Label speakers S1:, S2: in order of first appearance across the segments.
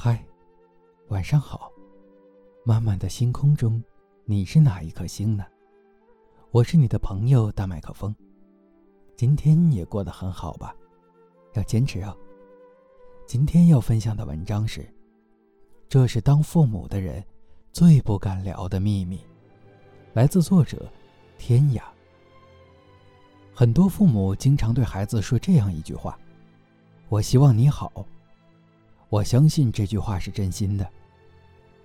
S1: 嗨，晚上好。漫漫的星空中，你是哪一颗星呢？我是你的朋友大麦克风。今天也过得很好吧？要坚持哦。今天要分享的文章是：这是当父母的人最不敢聊的秘密。来自作者天涯。很多父母经常对孩子说这样一句话：“我希望你好。”我相信这句话是真心的。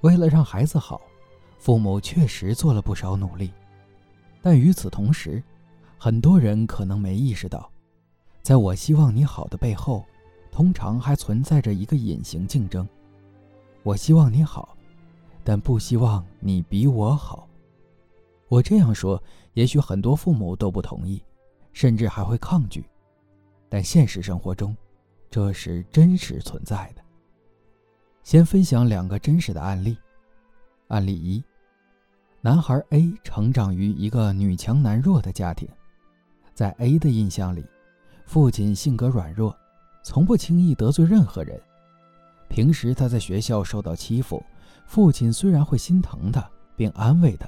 S1: 为了让孩子好，父母确实做了不少努力。但与此同时，很多人可能没意识到，在我希望你好的背后，通常还存在着一个隐形竞争。我希望你好，但不希望你比我好。我这样说，也许很多父母都不同意，甚至还会抗拒。但现实生活中，这是真实存在的。先分享两个真实的案例。案例一：男孩 A 成长于一个女强男弱的家庭，在 A 的印象里，父亲性格软弱，从不轻易得罪任何人。平时他在学校受到欺负，父亲虽然会心疼他并安慰他，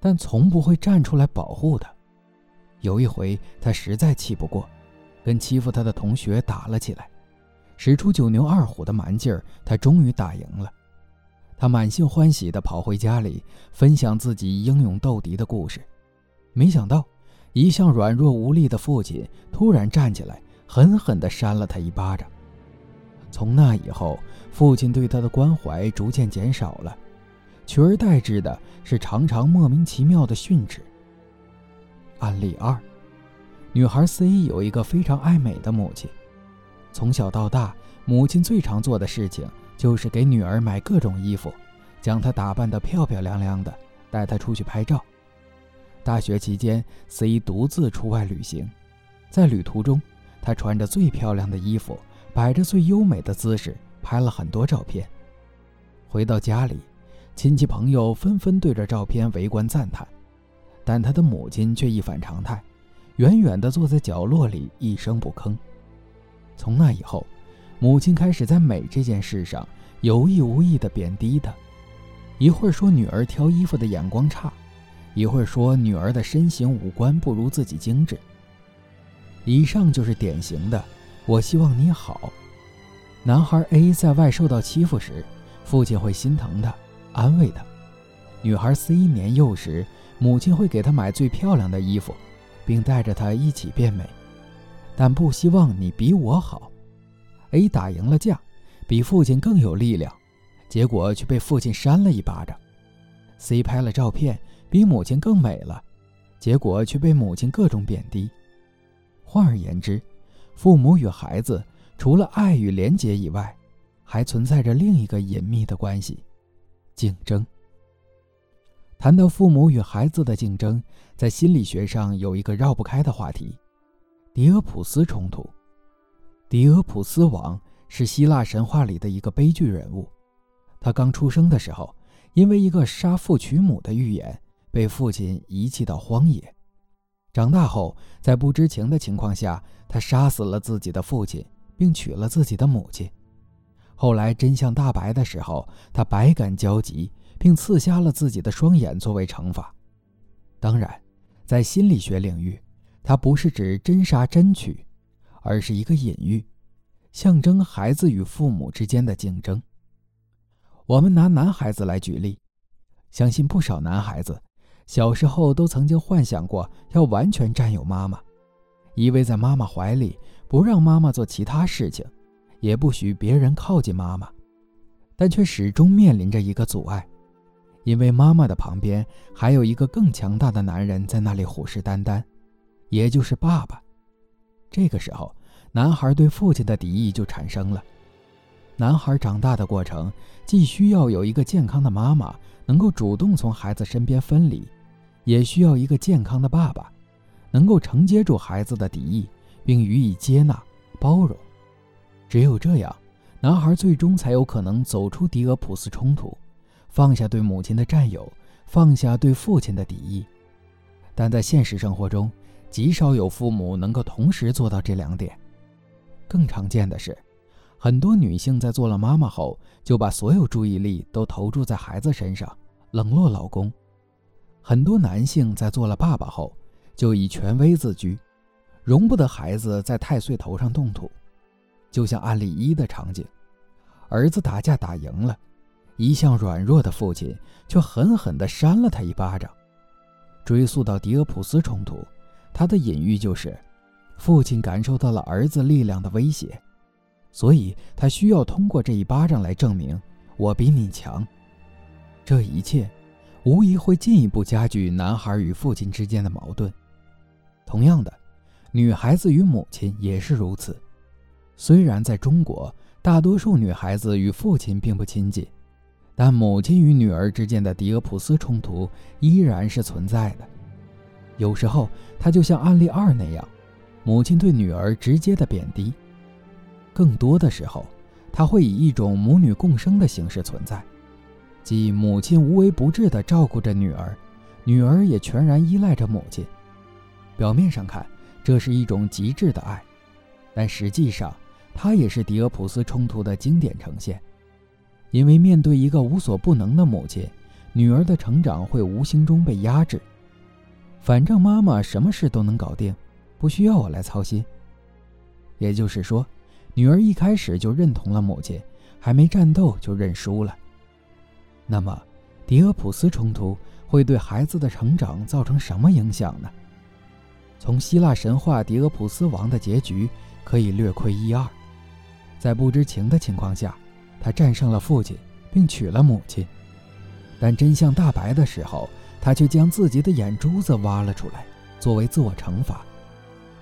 S1: 但从不会站出来保护他。有一回，他实在气不过，跟欺负他的同学打了起来。使出九牛二虎的蛮劲儿，他终于打赢了。他满心欢喜地跑回家里，分享自己英勇斗敌的故事。没想到，一向软弱无力的父亲突然站起来，狠狠地扇了他一巴掌。从那以后，父亲对他的关怀逐渐减少了，取而代之的是常常莫名其妙的训斥。案例二：女孩 C 有一个非常爱美的母亲。从小到大，母亲最常做的事情就是给女儿买各种衣服，将她打扮得漂漂亮亮的，带她出去拍照。大学期间，C 独自出外旅行，在旅途中，她穿着最漂亮的衣服，摆着最优美的姿势，拍了很多照片。回到家里，亲戚朋友纷纷对着照片围观赞叹，但她的母亲却一反常态，远远地坐在角落里，一声不吭。从那以后，母亲开始在美这件事上有意无意地贬低她，一会儿说女儿挑衣服的眼光差，一会儿说女儿的身形五官不如自己精致。以上就是典型的“我希望你好”。男孩 A 在外受到欺负时，父亲会心疼他，安慰他；女孩 C 年幼时，母亲会给她买最漂亮的衣服，并带着她一起变美。但不希望你比我好。A 打赢了架，比父亲更有力量，结果却被父亲扇了一巴掌。C 拍了照片，比母亲更美了，结果却被母亲各种贬低。换而言之，父母与孩子除了爱与连结以外，还存在着另一个隐秘的关系——竞争。谈到父母与孩子的竞争，在心理学上有一个绕不开的话题。狄俄普斯冲突。狄俄普斯王是希腊神话里的一个悲剧人物。他刚出生的时候，因为一个杀父娶母的预言，被父亲遗弃到荒野。长大后，在不知情的情况下，他杀死了自己的父亲，并娶了自己的母亲。后来真相大白的时候，他百感交集，并刺瞎了自己的双眼作为惩罚。当然，在心理学领域。它不是指真杀真娶，而是一个隐喻，象征孩子与父母之间的竞争。我们拿男孩子来举例，相信不少男孩子小时候都曾经幻想过要完全占有妈妈，依偎在妈妈怀里，不让妈妈做其他事情，也不许别人靠近妈妈，但却始终面临着一个阻碍，因为妈妈的旁边还有一个更强大的男人在那里虎视眈眈。也就是爸爸，这个时候，男孩对父亲的敌意就产生了。男孩长大的过程，既需要有一个健康的妈妈能够主动从孩子身边分离，也需要一个健康的爸爸，能够承接住孩子的敌意，并予以接纳、包容。只有这样，男孩最终才有可能走出狄俄普斯冲突，放下对母亲的占有，放下对父亲的敌意。但在现实生活中，极少有父母能够同时做到这两点。更常见的是，很多女性在做了妈妈后，就把所有注意力都投注在孩子身上，冷落老公；很多男性在做了爸爸后，就以权威自居，容不得孩子在太岁头上动土。就像案例一的场景，儿子打架打赢了，一向软弱的父亲却狠狠地扇了他一巴掌。追溯到狄俄普斯冲突，他的隐喻就是，父亲感受到了儿子力量的威胁，所以他需要通过这一巴掌来证明我比你强。这一切，无疑会进一步加剧男孩与父亲之间的矛盾。同样的，女孩子与母亲也是如此。虽然在中国，大多数女孩子与父亲并不亲近，但母亲与女儿之间的狄俄普斯冲突依然是存在的。有时候，它就像案例二那样，母亲对女儿直接的贬低；更多的时候，它会以一种母女共生的形式存在，即母亲无微不至地照顾着女儿，女儿也全然依赖着母亲。表面上看，这是一种极致的爱，但实际上，它也是狄俄普斯冲突的经典呈现，因为面对一个无所不能的母亲，女儿的成长会无形中被压制。反正妈妈什么事都能搞定，不需要我来操心。也就是说，女儿一开始就认同了母亲，还没战斗就认输了。那么，狄俄普斯冲突会对孩子的成长造成什么影响呢？从希腊神话狄俄普斯王的结局可以略窥一二。在不知情的情况下，他战胜了父亲，并娶了母亲。但真相大白的时候，他却将自己的眼珠子挖了出来，作为自我惩罚。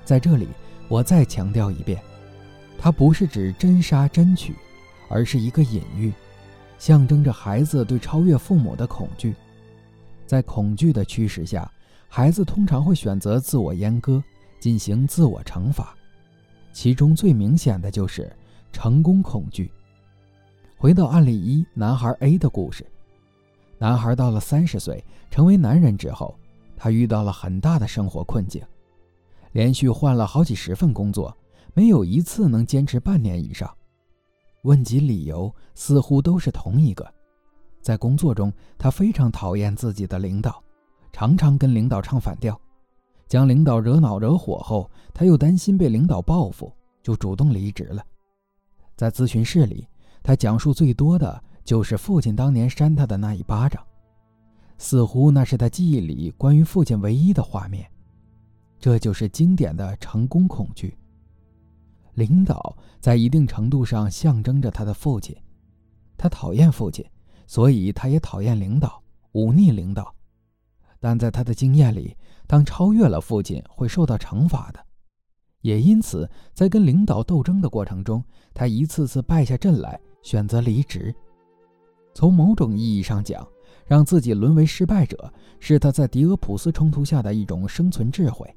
S1: 在这里，我再强调一遍，它不是指真杀真取，而是一个隐喻，象征着孩子对超越父母的恐惧。在恐惧的驱使下，孩子通常会选择自我阉割，进行自我惩罚。其中最明显的就是。成功恐惧。回到案例一，男孩 A 的故事。男孩到了三十岁，成为男人之后，他遇到了很大的生活困境，连续换了好几十份工作，没有一次能坚持半年以上。问及理由，似乎都是同一个：在工作中，他非常讨厌自己的领导，常常跟领导唱反调，将领导惹恼惹火后，他又担心被领导报复，就主动离职了。在咨询室里，他讲述最多的就是父亲当年扇他的那一巴掌，似乎那是他记忆里关于父亲唯一的画面。这就是经典的成功恐惧。领导在一定程度上象征着他的父亲，他讨厌父亲，所以他也讨厌领导，忤逆领导。但在他的经验里，当超越了父亲，会受到惩罚的。也因此，在跟领导斗争的过程中，他一次次败下阵来，选择离职。从某种意义上讲，让自己沦为失败者，是他在狄俄普斯冲突下的一种生存智慧。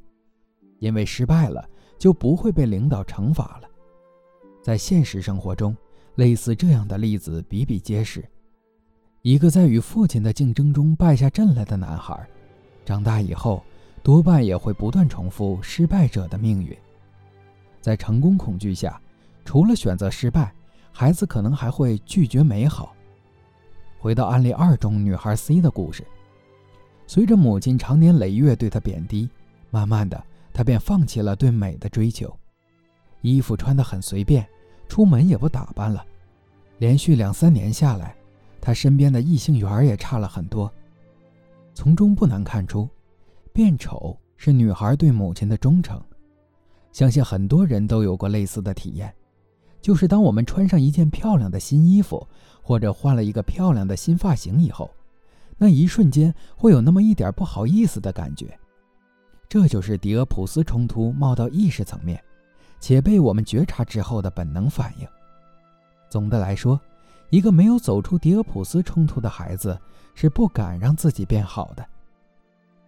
S1: 因为失败了，就不会被领导惩罚了。在现实生活中，类似这样的例子比比皆是。一个在与父亲的竞争中败下阵来的男孩，长大以后，多半也会不断重复失败者的命运。在成功恐惧下，除了选择失败，孩子可能还会拒绝美好。回到案例二中女孩 C 的故事，随着母亲长年累月对她贬低，慢慢的，她便放弃了对美的追求，衣服穿得很随便，出门也不打扮了。连续两三年下来，她身边的异性缘也差了很多。从中不难看出，变丑是女孩对母亲的忠诚。相信很多人都有过类似的体验，就是当我们穿上一件漂亮的新衣服，或者换了一个漂亮的新发型以后，那一瞬间会有那么一点不好意思的感觉。这就是狄俄普斯冲突冒到意识层面，且被我们觉察之后的本能反应。总的来说，一个没有走出狄俄普斯冲突的孩子是不敢让自己变好的。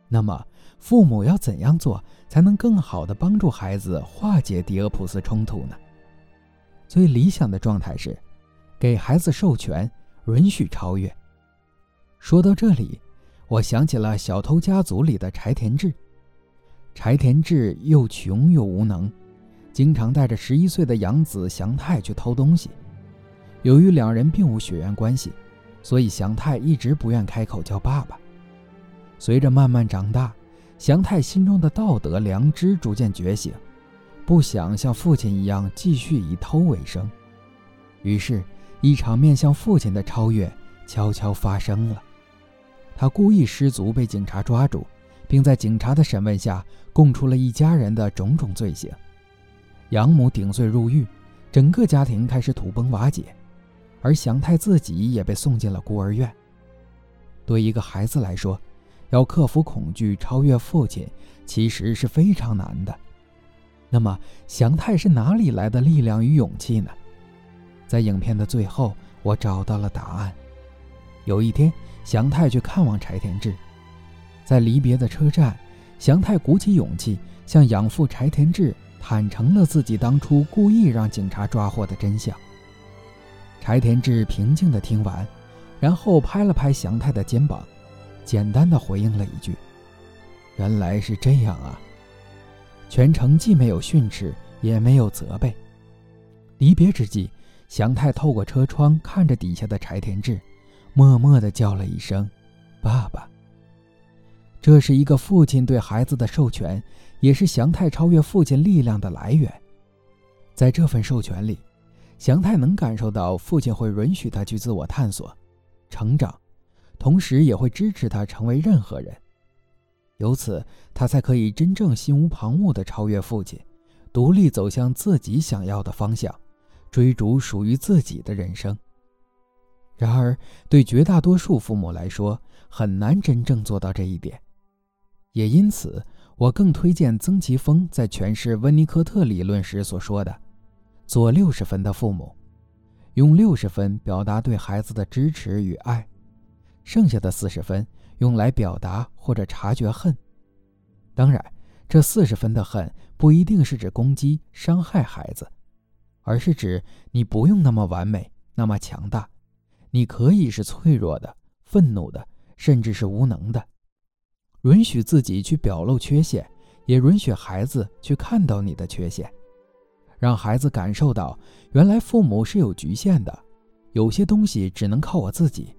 S1: 那么，父母要怎样做才能更好的帮助孩子化解狄俄普斯冲突呢？最理想的状态是，给孩子授权，允许超越。说到这里，我想起了《小偷家族》里的柴田志。柴田志又穷又无能，经常带着十一岁的养子祥太去偷东西。由于两人并无血缘关系，所以祥太一直不愿开口叫爸爸。随着慢慢长大，祥太心中的道德良知逐渐觉醒，不想像父亲一样继续以偷为生。于是，一场面向父亲的超越悄悄发生了。他故意失足被警察抓住，并在警察的审问下供出了一家人的种种罪行。养母顶罪入狱，整个家庭开始土崩瓦解，而祥太自己也被送进了孤儿院。对一个孩子来说，要克服恐惧、超越父亲，其实是非常难的。那么，祥太是哪里来的力量与勇气呢？在影片的最后，我找到了答案。有一天，祥太去看望柴田志，在离别的车站，祥太鼓起勇气向养父柴田志。坦诚了自己当初故意让警察抓获的真相。柴田志平静地听完，然后拍了拍祥太的肩膀，简单的回应了一句：“原来是这样啊。”全程既没有训斥，也没有责备。离别之际，祥太透过车窗看着底下的柴田志，默默地叫了一声：“爸爸。”这是一个父亲对孩子的授权。也是祥太超越父亲力量的来源，在这份授权里，祥太能感受到父亲会允许他去自我探索、成长，同时也会支持他成为任何人。由此，他才可以真正心无旁骛地超越父亲，独立走向自己想要的方向，追逐属于自己的人生。然而，对绝大多数父母来说，很难真正做到这一点，也因此。我更推荐曾奇峰在诠释温尼科特理论时所说的：“做六十分的父母，用六十分表达对孩子的支持与爱，剩下的四十分用来表达或者察觉恨。当然，这四十分的恨不一定是指攻击、伤害孩子，而是指你不用那么完美、那么强大，你可以是脆弱的、愤怒的，甚至是无能的。”允许自己去表露缺陷，也允许孩子去看到你的缺陷，让孩子感受到原来父母是有局限的，有些东西只能靠我自己，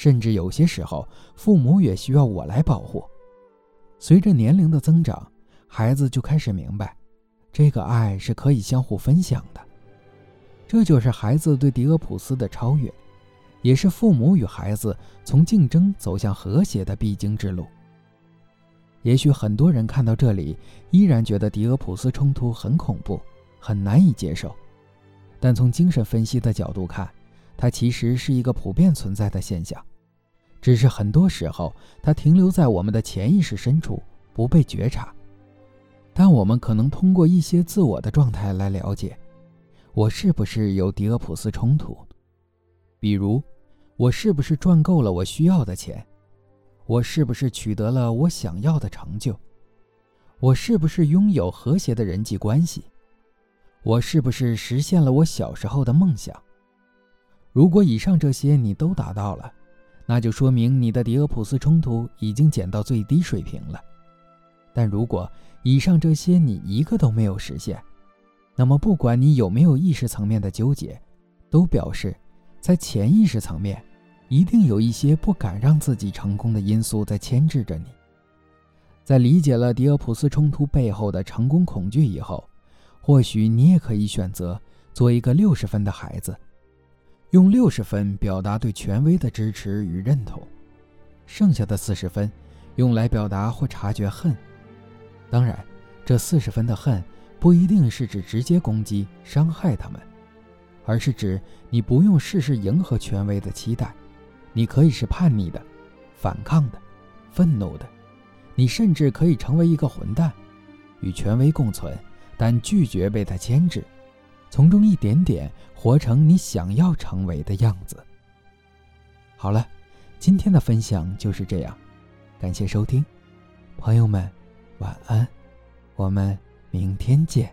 S1: 甚至有些时候父母也需要我来保护。随着年龄的增长，孩子就开始明白，这个爱是可以相互分享的。这就是孩子对狄俄普斯的超越，也是父母与孩子从竞争走向和谐的必经之路。也许很多人看到这里，依然觉得狄俄普斯冲突很恐怖，很难以接受。但从精神分析的角度看，它其实是一个普遍存在的现象，只是很多时候它停留在我们的潜意识深处，不被觉察。但我们可能通过一些自我的状态来了解，我是不是有狄俄普斯冲突？比如，我是不是赚够了我需要的钱？我是不是取得了我想要的成就？我是不是拥有和谐的人际关系？我是不是实现了我小时候的梦想？如果以上这些你都达到了，那就说明你的狄俄普斯冲突已经减到最低水平了。但如果以上这些你一个都没有实现，那么不管你有没有意识层面的纠结，都表示在潜意识层面。一定有一些不敢让自己成功的因素在牵制着你。在理解了狄俄普斯冲突背后的成功恐惧以后，或许你也可以选择做一个六十分的孩子，用六十分表达对权威的支持与认同，剩下的四十分用来表达或察觉恨。当然，这四十分的恨不一定是指直接攻击、伤害他们，而是指你不用事事迎合权威的期待。你可以是叛逆的、反抗的、愤怒的，你甚至可以成为一个混蛋，与权威共存，但拒绝被他牵制，从中一点点活成你想要成为的样子。好了，今天的分享就是这样，感谢收听，朋友们，晚安，我们明天见。